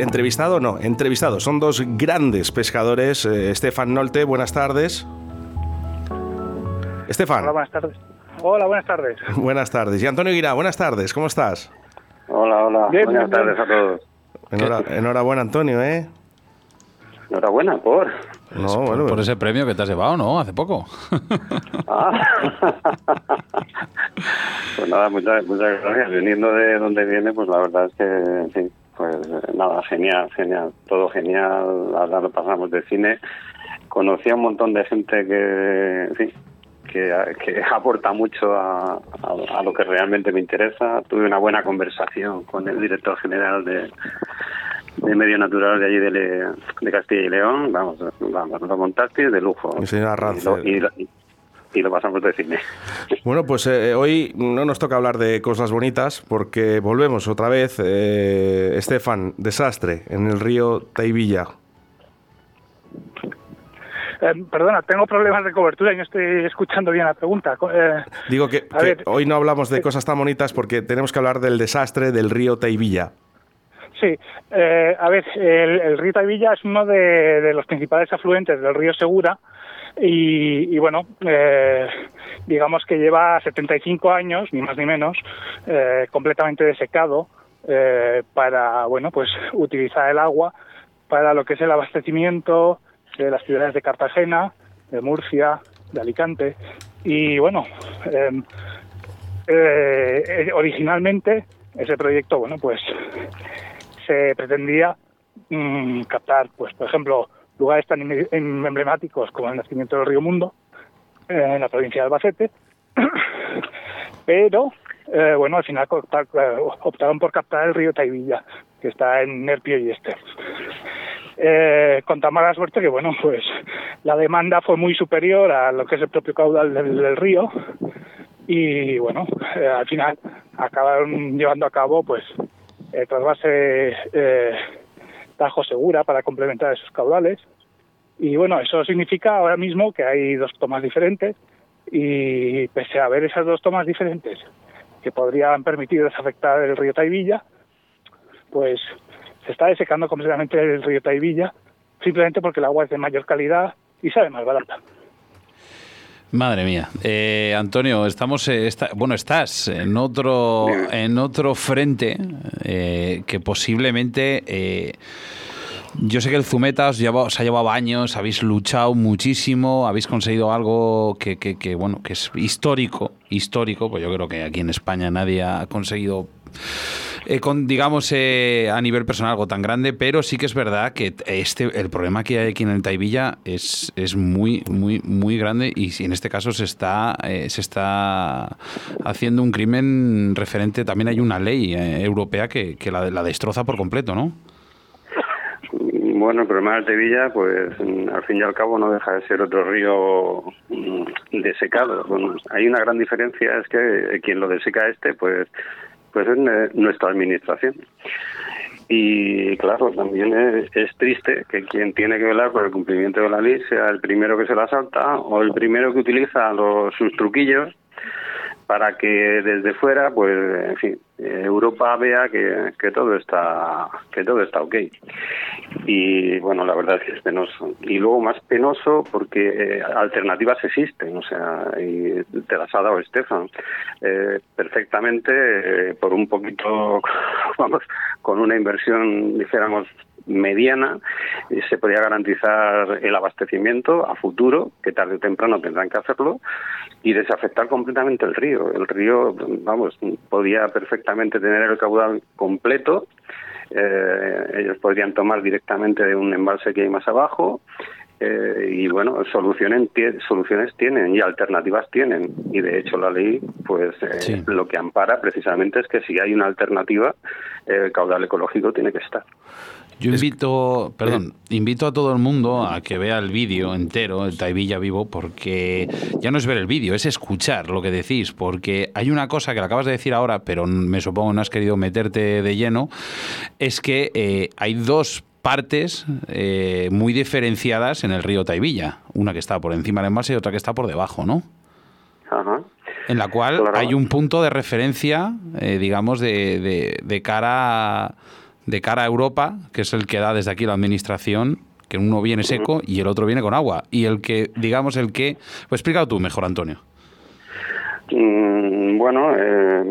Entrevistado no, entrevistado. Son dos grandes pescadores. Eh, Estefan Nolte, buenas tardes. Estefan. Hola, buenas tardes. Hola, buenas tardes. Buenas tardes. Y Antonio Guirá, buenas tardes, ¿cómo estás? Hola, hola. buenas tardes a todos. enhorabuena, Antonio, ¿eh? Enhorabuena, por. No, bueno, por ese premio que te has llevado, ¿no? Hace poco. Ah. pues nada, muchas, muchas gracias. Viniendo de donde viene, pues la verdad es que, sí, pues nada, genial, genial, todo genial. Ahora lo pasamos de cine. Conocí a un montón de gente que, sí, que, aporta mucho a, lo que realmente me interesa. Tuve una buena conversación con el director general de, de Medio Natural de allí de, Castilla y León. Vamos, vamos lo montaste de lujo. Y, y lo pasamos de cine. Bueno, pues eh, hoy no nos toca hablar de cosas bonitas porque volvemos otra vez, eh, Estefan, desastre en el río Taivilla. Eh, perdona, tengo problemas de cobertura y no estoy escuchando bien la pregunta. Digo que, hoy no hablamos de cosas tan bonitas porque tenemos que hablar del desastre del río Taivilla. Sí, a ver, el, río Taivilla es uno de, los principales afluentes del río Segura, y, bueno, eh, digamos que lleva 75 años, ni más ni menos, eh, completamente desecado eh, para, bueno, pues utilizar el agua para lo que es el abastecimiento de las ciudades de Cartagena, de Murcia, de Alicante. Y bueno, em, originalmente ese proyecto, bueno, pues se pretendía mm, captar, pues por ejemplo, lugares tan emblemáticos como el nacimiento del río Mundo, eh, en la provincia de Albacete, pero eh, bueno, al final optaron por captar el río Taivilla, que está en Nerpio y Este. Eh, con tan mala suerte que, bueno, pues la demanda fue muy superior a lo que es el propio caudal del, río y, bueno, al final acabaron llevando a cabo, pues, el trasvase Tajo Segura para complementar esos caudales. Y bueno, eso significa ahora mismo que hay dos tomas diferentes y pese a haber esas dos tomas diferentes que podrían permitir desafectar el río Taivilla, pues se está desecando completamente el río Taivilla simplemente porque el agua es de mayor calidad y sabe más barata. Madre mía, eh, Antonio, estamos, eh, bueno, estás en otro, en otro frente eh, que posiblemente yo sé que el Zumeta os, ha llevado años, habéis luchado muchísimo, habéis conseguido algo que, que, bueno, que es histórico, histórico, pues yo creo que aquí en España nadie ha conseguido eh, con, digamos, eh, a nivel personal algo tan grande, pero sí que es verdad que este, el problema que hay aquí en el Taivilla es, es muy, muy, muy grande y en este caso se está, eh, se está haciendo un crimen referente, también hay una ley europea que, que la, destroza por completo, ¿no? Bueno, el problema de Tevilla, pues al fin y al cabo no deja de ser otro río mm, desecado. hay una gran diferencia, es que quien lo deseca este, pues, pues es nuestra administración. Y claro, también es, triste que quien tiene que velar por el cumplimiento de la ley sea el primero que se la salta o el primero que utiliza los, sus truquillos para que desde fuera, pues, en fin, Europa vea que, que todo está que todo está ok. Y bueno, la verdad es que es penoso. Y luego más penoso porque eh, alternativas existen, o sea, y te las ha dado Estefan eh, perfectamente eh, por un poquito, vamos, con una inversión, dijéramos, mediana se podía garantizar el abastecimiento a futuro, que tarde o temprano tendrán que hacerlo, y desafectar completamente el río. El río, vamos, podía perfectamente tener el caudal completo, eh, ellos podrían tomar directamente de un embalse que hay más abajo Eh, y bueno, soluciones, soluciones tienen y alternativas tienen. Y de hecho la ley, pues eh, lo que ampara precisamente es que si hay una alternativa, el caudal ecológico tiene que estar. Yo invito, perdón, invito a todo el mundo a que vea el vídeo entero, el Taivilla vivo, porque ya no es ver el vídeo, es escuchar lo que decís, porque hay una cosa que lo acabas de decir ahora, pero me supongo no has querido meterte de lleno, es que eh, hay dos partes eh, muy diferenciadas en el río Taivilla, una que está por encima del embalse y otra que está por debajo, ¿no? Ajá. En la cual hay un punto de referencia, eh, digamos, de, de, de cara a de cara a Europa, que es el que da desde aquí la administración, que uno viene seco y el otro viene con agua. Y el que, digamos, el que... Pues explícalo tú mejor, Antonio. Mm, bueno, eh,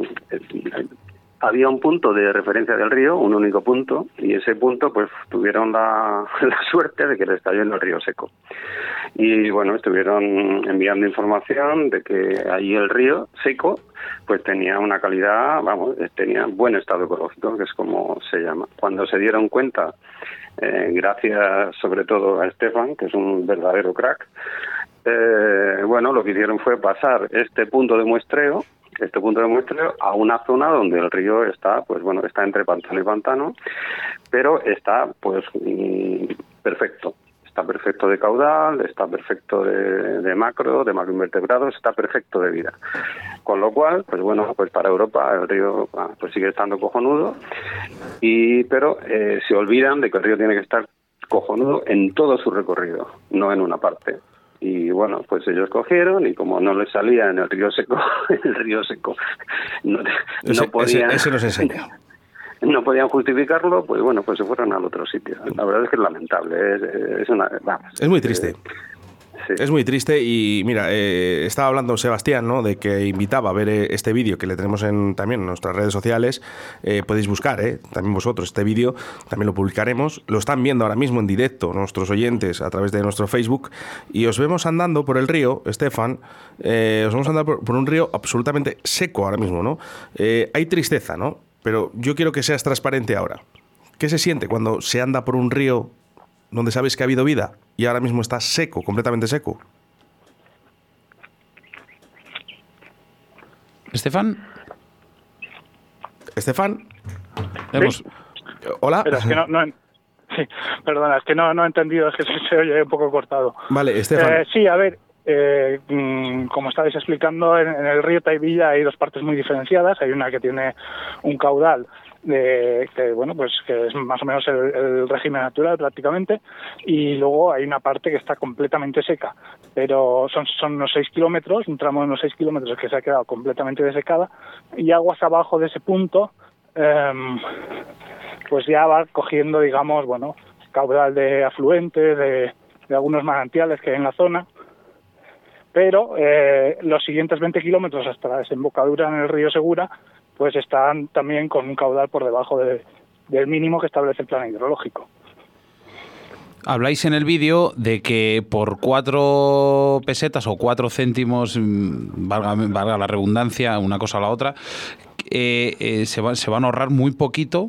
había un punto de referencia del río, un único punto, y ese punto pues tuvieron la, suerte de que le estalló en el río seco. Y bueno, estuvieron enviando información de que allí el río seco pues tenía una calidad, vamos, tenía buen estado ecológico, que es como se llama. Cuando se dieron cuenta, eh, gracias sobre todo a Estefan, que es un verdadero crack, eh, bueno, lo que hicieron fue pasar este punto de muestreo este punto de muestreo a una zona donde el río está, pues bueno, está entre pantano y pantano, pero está pues mm, perfecto. Está perfecto de caudal, está perfecto de, macro, de macroinvertebrados, está perfecto de vida. Con lo cual, pues bueno, pues para Europa el río ah, pues sigue estando cojonudo, y pero eh, se olvidan de que el río tiene que estar cojonudo en todo su recorrido, no en una parte. Y bueno, pues ellos cogieron y como no les salía en el río seco, el río seco no, podían... Ese, nos enseña. No podían justificarlo, pues bueno, pues se fueron al otro sitio. La verdad es que es lamentable, es, es una... es muy triste. Es muy triste y mira, eh, estaba hablando Sebastián, ¿no? De que invitaba a ver eh, este vídeo que le tenemos en, también en nuestras redes sociales. Eh, podéis buscar, También vosotros este vídeo, también lo publicaremos. Lo están viendo ahora mismo en directo nuestros oyentes a través de nuestro Facebook y os vemos andando por el río, Estefan, os vemos andando por, un río absolutamente seco ahora mismo, ¿no? hay tristeza, ¿no? Pero yo quiero que seas transparente ahora. ¿Qué se siente cuando se anda por un río donde sabes que ha habido vida y ahora mismo está seco, completamente seco. Estefan. Estefan. Hola. Pero es que no, Sí, perdona, es que no, no he entendido, es que se, oye un poco cortado. Vale, Estefan. Eh, sí, a ver, eh, mm, como estabais explicando, en, el río Taivilla hay dos partes muy diferenciadas. Hay una que tiene un caudal de, que bueno pues que es más o menos el, régimen natural prácticamente y luego hay una parte que está completamente seca. Pero son, son unos 6 kilómetros un tramo de unos 6 kilómetros que se ha quedado completamente desecada y aguas abajo de ese punto em, pues ya va cogiendo digamos bueno caudal de afluentes de, algunos manantiales que hay en la zona. Pero eh, los siguientes 20 kilómetros hasta la desembocadura en el río Segura pues están también con un caudal por debajo del mínimo que establece el plan hidrológico. Habláis en el vídeo de que por cuatro pesetas o cuatro céntimos, mm, valga, la redundancia, una cosa o la otra, eh, eh, se, se, van a ahorrar muy poquito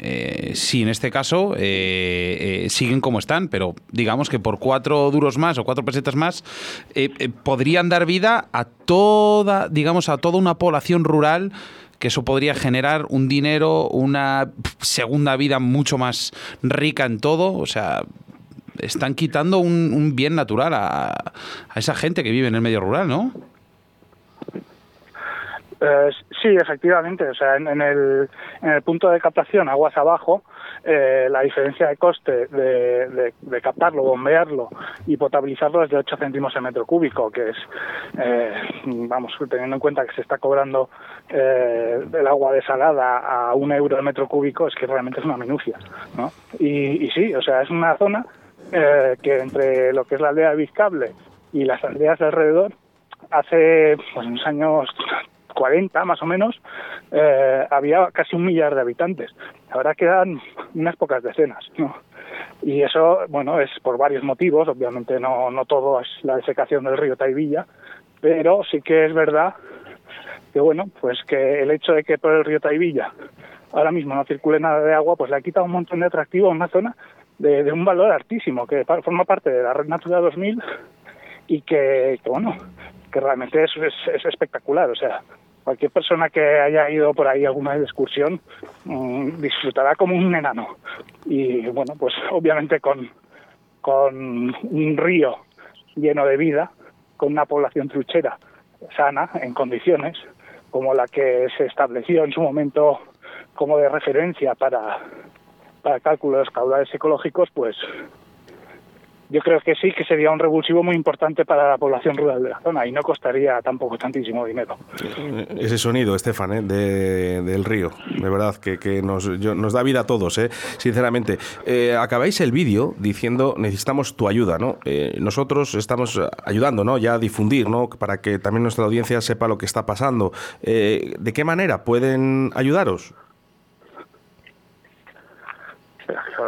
eh, si en este caso siguen como están, pero digamos que por cuatro duros más o cuatro pesetas más podrían dar vida a toda, digamos, a toda una población rural que eso podría generar un dinero, una segunda vida mucho más rica en todo. O sea, están quitando un, bien natural a, esa gente que vive en el medio rural, ¿no? Eh, sí, efectivamente. O sea, en, en el punto de captación aguas abajo, eh, la diferencia de coste de, captarlo, bombearlo y potabilizarlo es de 8 céntimos el metro cúbico, que es, eh, vamos, teniendo en cuenta que se está cobrando eh, el agua desalada a un euro el metro cúbico, es que realmente es una minucia, ¿no? Y, y sí, o sea, es una zona que entre lo que es la aldea de Vizcable y las aldeas de alrededor, hace pues, unos años 40 más o menos, eh, había casi un millar de habitantes. Ahora quedan unas pocas decenas. ¿no? Y eso, bueno, es por varios motivos. Obviamente no, no todo es la desecación del río Taivilla, pero sí que es verdad que, bueno, pues que el hecho de que por el río Taivilla ahora mismo no circule nada de agua, pues le ha quitado un montón de atractivo a una zona de, un valor altísimo, que forma parte de la Red Natura 2000 y que, bueno, que realmente es, es, espectacular. O sea, cualquier persona que haya ido por ahí alguna excursión mm, disfrutará como un enano. Y bueno, pues obviamente con, con un río lleno de vida, con una población truchera sana, en condiciones, como la que se estableció en su momento como de referencia para, para cálculo de los caudales ecológicos, pues yo creo que sí, que sería un revulsivo muy importante para la población rural de la zona y no costaría tampoco tantísimo dinero. Ese sonido, Estefan, ¿eh? del río, de verdad, que, nos, nos, da vida a todos, ¿eh? sinceramente. Eh, acabáis el vídeo diciendo necesitamos tu ayuda, ¿no? Eh, nosotros estamos ayudando, ¿no? Ya a difundir, ¿no? Para que también nuestra audiencia sepa lo que está pasando. ¿De qué manera pueden ayudaros?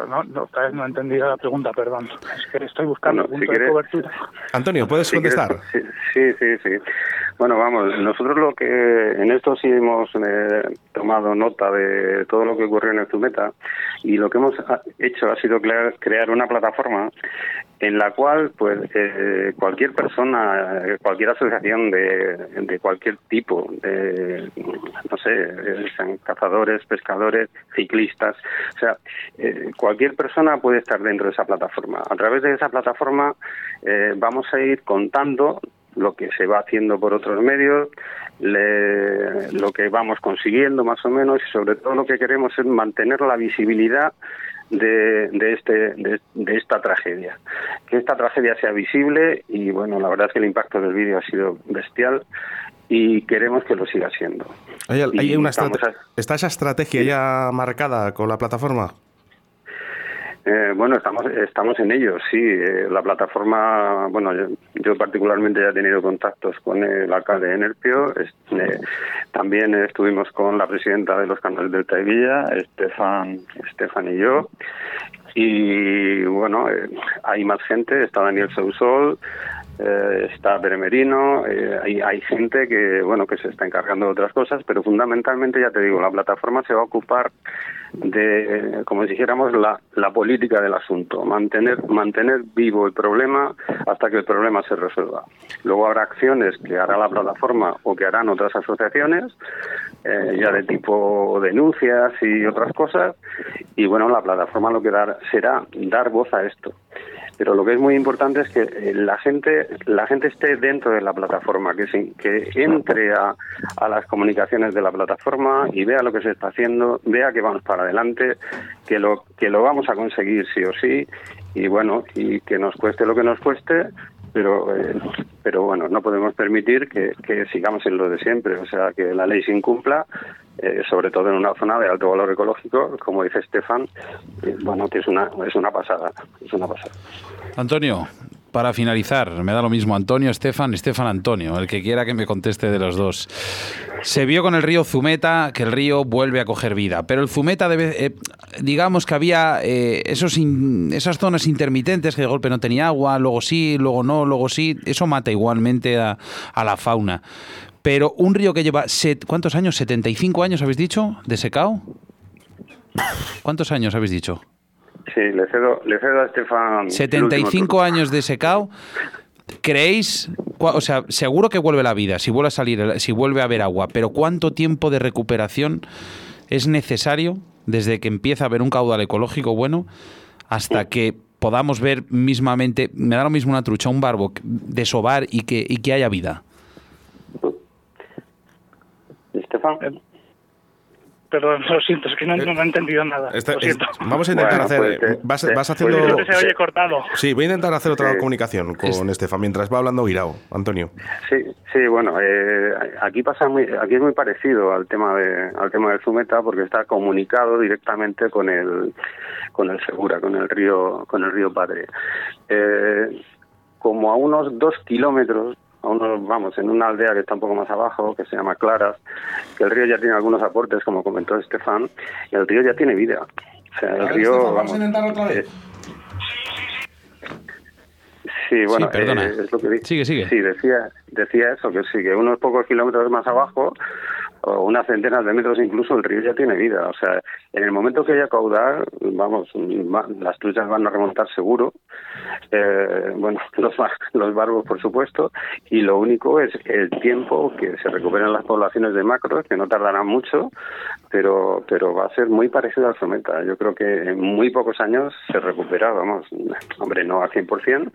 No, no, no he entendido la pregunta, perdón. Es que estoy buscando punto de cobertura. Antonio, ¿puedes contestar? sí, sí, sí. Bueno, vamos, nosotros lo que en esto sí hemos eh, tomado nota de todo lo que ocurrió en el Zumeta y lo que hemos hecho ha sido crear una plataforma en la cual pues eh, cualquier persona, cualquier asociación de, de cualquier tipo, de, no sé, sean cazadores, pescadores, ciclistas, o sea, eh, cualquier persona puede estar dentro de esa plataforma. A través de esa plataforma eh, vamos a ir contando lo que se va haciendo por otros medios, lo que vamos consiguiendo más o menos y sobre todo lo que queremos es mantener la visibilidad de, de, este, de, esta tragedia. Que esta tragedia sea visible y bueno, la verdad es que el impacto del vídeo ha sido bestial y queremos que lo siga siendo. ¿Hay, una ¿Está esa estrategia ya marcada con la plataforma? Eh, bueno, estamos estamos en ello, sí. Eh, la plataforma, bueno, yo, particularmente ya he tenido contactos con el alcalde de Nerpio. Eh, también estuvimos con la presidenta de los canales del Taivilla, Estefan, Estefan y yo. Y bueno, hay más gente, está Daniel Sausol, eh, está Beremerino, eh, hay, hay, gente que bueno que se está encargando de otras cosas, pero fundamentalmente ya te digo, la plataforma se va a ocupar de, como dijéramos, la, la política del asunto, mantener mantener vivo el problema hasta que el problema se resuelva. Luego habrá acciones que hará la plataforma o que harán otras asociaciones, eh, ya de tipo denuncias y otras cosas, y bueno, la plataforma lo que dar, será dar voz a esto pero lo que es muy importante es que eh, la gente la gente esté dentro de la plataforma que que entre a, a, las comunicaciones de la plataforma y vea lo que se está haciendo vea que vamos para adelante que lo que lo vamos a conseguir sí o sí y bueno y que nos cueste lo que nos cueste pero eh, pero bueno no podemos permitir que, sigamos en lo de siempre o sea que la ley se incumpla eh, sobre todo en una zona de alto valor ecológico como dice Estefan eh, bueno que es una es una pasada es una pasada. Antonio para finalizar, me da lo mismo Antonio, Estefan, Estefan, Antonio, el que quiera que me conteste de los dos. Se vio con el río Zumeta que el río vuelve a coger vida, pero el Zumeta, debe, eh, digamos que había eh, esos esas zonas intermitentes que de golpe no tenía agua, luego sí, luego no, luego sí, eso mata igualmente a, la fauna. Pero un río que lleva, ¿cuántos años? ¿75 años habéis dicho de secao? ¿Cuántos años habéis dicho? Sí, le cedo, le cedo a Estefan. 75 años de secao. ¿Creéis, o sea, seguro que vuelve la vida, si vuelve a salir, si vuelve a haber agua, pero cuánto tiempo de recuperación es necesario desde que empieza a haber un caudal ecológico bueno hasta que podamos ver mismamente, me da lo mismo una trucha, un barbo, desovar y que, y que haya vida? Estefan. Eh, Perdón, lo siento, es que no, he entendido nada. vamos a intentar hacer. Pues, vas, vas, haciendo. Pues, se oye cortado. Sí, voy a intentar hacer otra comunicación con Estefan mientras va hablando Guirao. Antonio. Sí, sí, bueno, eh, aquí pasa muy, aquí es muy parecido al tema de, al tema del Zumeta porque está comunicado directamente con el, con el Segura, con el río, con el río Padre. Eh, como a unos dos kilómetros a unos, vamos, en una aldea que está un poco más abajo, que se llama Claras, que el río ya tiene algunos aportes, como comentó Estefan, y el río ya tiene vida. O sea, el río... vamos, a intentar otra vez. Eh, sí, bueno, eh, es lo que Sigue, sigue. Sí, decía, decía eso, que sí, que unos pocos kilómetros más abajo o unas centenas de metros incluso el río ya tiene vida. O sea, en el momento que haya caudal, vamos, las truchas van a remontar seguro. Eh, bueno, los, los barbos, por supuesto. Y lo único es el tiempo que se recuperen las poblaciones de macros, que no tardarán mucho, pero, pero va a ser muy parecido al someta. Yo creo que en muy pocos años se recupera, vamos, hombre, no al 100%,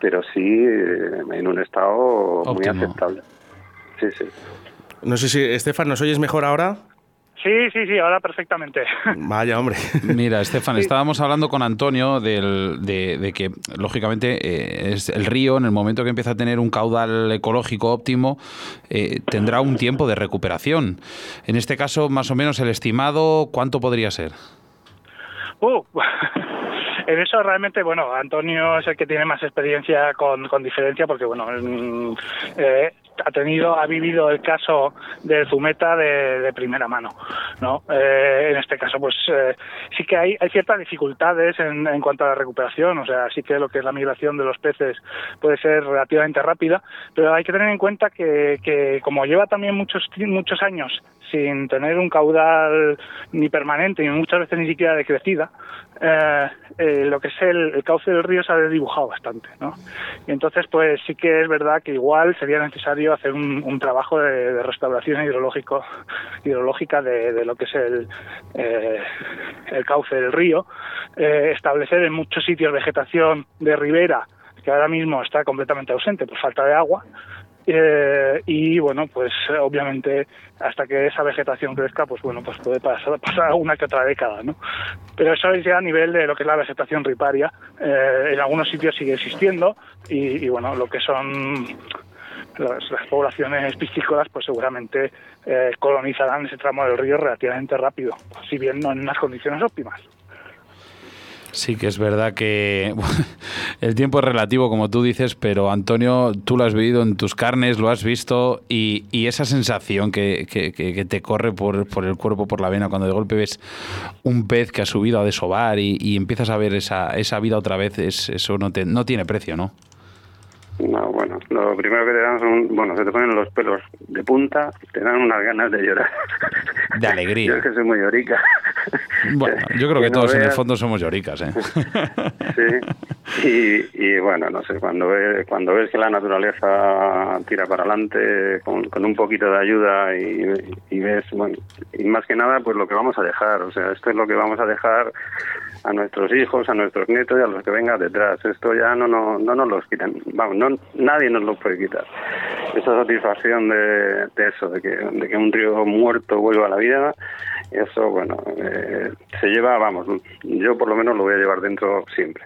pero sí eh, en un estado muy aceptable. Sí, sí. No sé si, Estefan, ¿nos oyes mejor ahora? Sí, sí, sí, ahora perfectamente. Vaya, hombre. Mira, Estefan, estábamos hablando con Antonio de, que, lógicamente, eh, es el río, en el momento que empieza a tener un caudal ecológico óptimo, eh, tendrá un tiempo de recuperación. En este caso, más o menos, el estimado, ¿cuánto podría ser? Uh, en eso realmente, bueno, Antonio es el que tiene más experiencia con, con diferencia porque, bueno, eh, ha tenido, ha vivido el caso del Zumeta de, primera mano, ¿no? Eh, en este caso, pues eh, sí que hay, hay ciertas dificultades en, en, cuanto a la recuperación, o sea, sí que lo que es la migración de los peces puede ser relativamente rápida, pero hay que tener en cuenta que, que como lleva también muchos, muchos años sin tener un caudal ni permanente, ni muchas veces ni siquiera de crecida, eh, eh, lo que es el, cauce del río se ha desdibujado bastante, ¿no? Y entonces, pues sí que es verdad que igual sería necesario hacer un, trabajo de, restauración hidrológico, hidrológica de, lo que es el, eh, el cauce del río, establecer en muchos sitios vegetación de ribera que ahora mismo está completamente ausente por falta de agua, eh, y bueno, pues obviamente hasta que esa vegetación crezca, pues bueno, pues puede pasar, pasar una que otra década, ¿no? Pero eso es ya a nivel de lo que es la vegetación riparia. Eh, en algunos sitios sigue existiendo y, bueno, lo que son las, poblaciones piscícolas, pues seguramente eh, colonizarán ese tramo del río relativamente rápido, si bien no en unas condiciones óptimas. Sí, que es verdad que el tiempo es relativo, como tú dices, pero Antonio, tú lo has vivido en tus carnes, lo has visto y, esa sensación que, te corre por, el cuerpo, por la vena, cuando de golpe ves un pez que ha subido a desovar y, empiezas a ver esa, esa vida otra vez, es, eso no, te, no tiene precio, ¿no? No, bueno, lo primero que te dan son, bueno, se te ponen los pelos de punta, te dan unas ganas de llorar. De alegría. Yo es que soy muy llorica. Bueno, yo creo que, todos en el fondo somos lloricas, ¿eh? Sí, y, bueno, no sé, cuando ves, cuando ves que la naturaleza tira para adelante con, un poquito de ayuda y, y ves, bueno, y más que nada, pues lo que vamos a dejar, o sea, esto es lo que vamos a dejar a nuestros hijos, a nuestros nietos y a los que vengan detrás. Esto ya no, no, no nos lo quitan, vamos, no, nadie nos lo puede quitar. Esa satisfacción de, eso, de que, de que un río muerto vuelva a la vida, eso, bueno, eh, se lleva, vamos, yo por lo menos lo voy a llevar dentro siempre.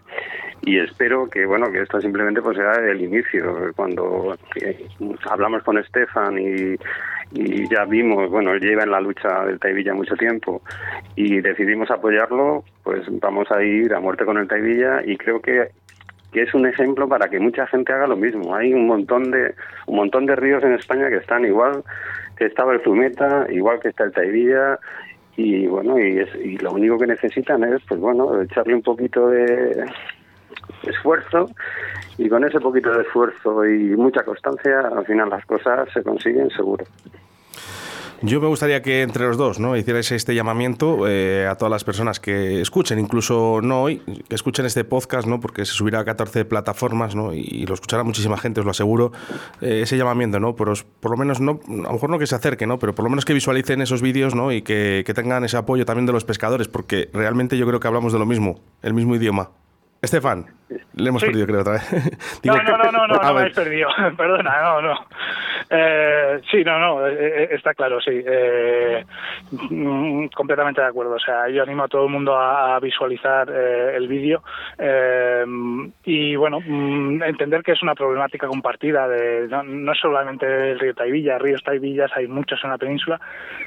Y espero que, bueno, que esto simplemente pues sea el inicio. Cuando eh, hablamos con Estefan y, y ya vimos, bueno, él lleva en la lucha del Taivilla mucho tiempo y decidimos apoyarlo, pues vamos a ir a muerte con el Taivilla y creo que que es un ejemplo para que mucha gente haga lo mismo. Hay un montón de un montón de ríos en España que están igual que estaba el Zumeta, igual que está el Taivilla y bueno, y, es, y lo único que necesitan es pues bueno, echarle un poquito de esfuerzo y con ese poquito de esfuerzo y mucha constancia, al final las cosas se consiguen seguro. Yo me gustaría que entre los dos ¿no? hicierais este llamamiento eh, a todas las personas que escuchen, incluso no hoy, que escuchen este podcast, ¿no? porque se subirá a 14 plataformas ¿no? y, lo escuchará muchísima gente, os lo aseguro, eh, ese llamamiento, ¿no? Por, por, lo menos, no, a lo mejor no que se acerquen, ¿no? pero por lo menos que visualicen esos vídeos ¿no? y que, que tengan ese apoyo también de los pescadores, porque realmente yo creo que hablamos de lo mismo, el mismo idioma. Estefan, le hemos perdido, creo, otra vez. no, no, no, no, no, no me habéis perdido. Perdona, no, no. Eh, sí, no, no, eh, eh, está claro, sí. Eh, mm, completamente de acuerdo. O sea, yo animo a todo el mundo a, visualizar el vídeo y, bueno, mm, entender que es una problemática compartida. De, no, es solamente el río Taivilla, ríos Taivillas hay muchos en la península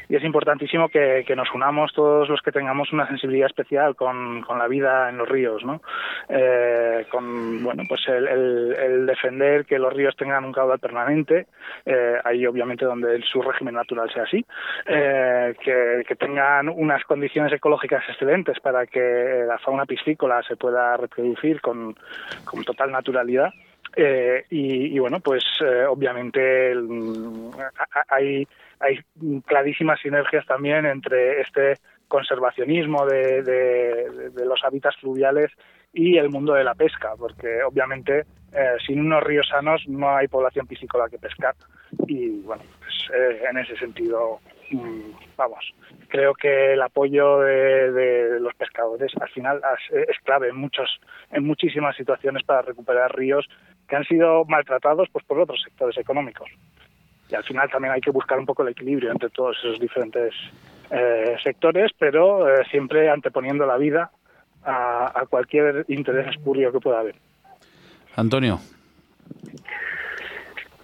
y es importantísimo que, nos unamos todos los que tengamos una sensibilidad especial con, con la vida en los ríos, ¿no? Eh, con bueno pues el, defender que los ríos tengan un caudal permanente eh, ahí obviamente donde su régimen natural sea así eh, que, tengan unas condiciones ecológicas excelentes para que la fauna piscícola se pueda reproducir con, con total naturalidad y, bueno, pues obviamente hay, hay clarísimas sinergias también entre este conservacionismo de, de, los hábitats fluviales y el mundo de la pesca, porque obviamente eh, sin unos ríos sanos no hay población piscícola que pescar. Y bueno, pues, eh, en ese sentido, mm, vamos, creo que el apoyo de, los pescadores al final es clave en muchos, en muchísimas situaciones para recuperar ríos que han sido maltratados pues por otros sectores económicos. Y al final también hay que buscar un poco el equilibrio entre todos esos diferentes eh, sectores, pero eh, siempre anteponiendo la vida a, cualquier interés espurio que pueda haber. Antonio.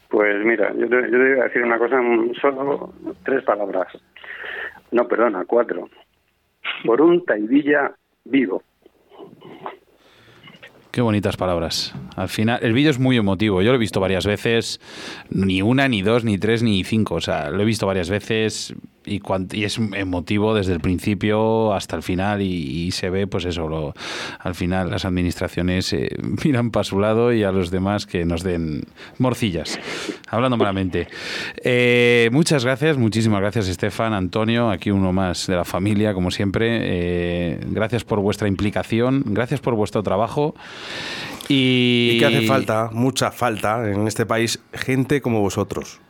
Pues mira, yo te, yo voy a decir una cosa, solo tres palabras. No, perdona, cuatro. Por un taidilla vivo. Qué bonitas palabras. Al final, el vídeo es muy emotivo. Yo lo he visto varias veces, ni una, ni dos, ni tres, ni cinco. O sea, lo he visto varias veces y, y es emotivo desde el principio hasta el final y, se ve, pues eso, lo, al final las administraciones eh, miran para su lado y a los demás que nos den morcillas, hablando malamente. Eh, muchas gracias, muchísimas gracias Estefan, Antonio, aquí uno más de la familia, como siempre. Eh, gracias por vuestra implicación, gracias por vuestro trabajo. Y... y que hace falta, mucha falta en este país, gente como vosotros.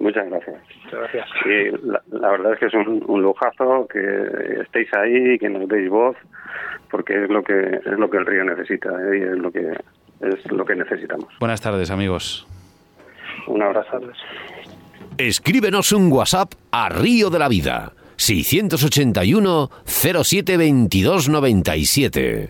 muchas gracias gracias. Sí, la, verdad es que es un, lujazo que estéis ahí y que nos deis voz, porque es lo que es lo que el río necesita ¿eh? y es lo que es lo que necesitamos. Buenas tardes, amigos. Un abrazo. Escríbenos un WhatsApp a Río de la Vida 681 07 22 97.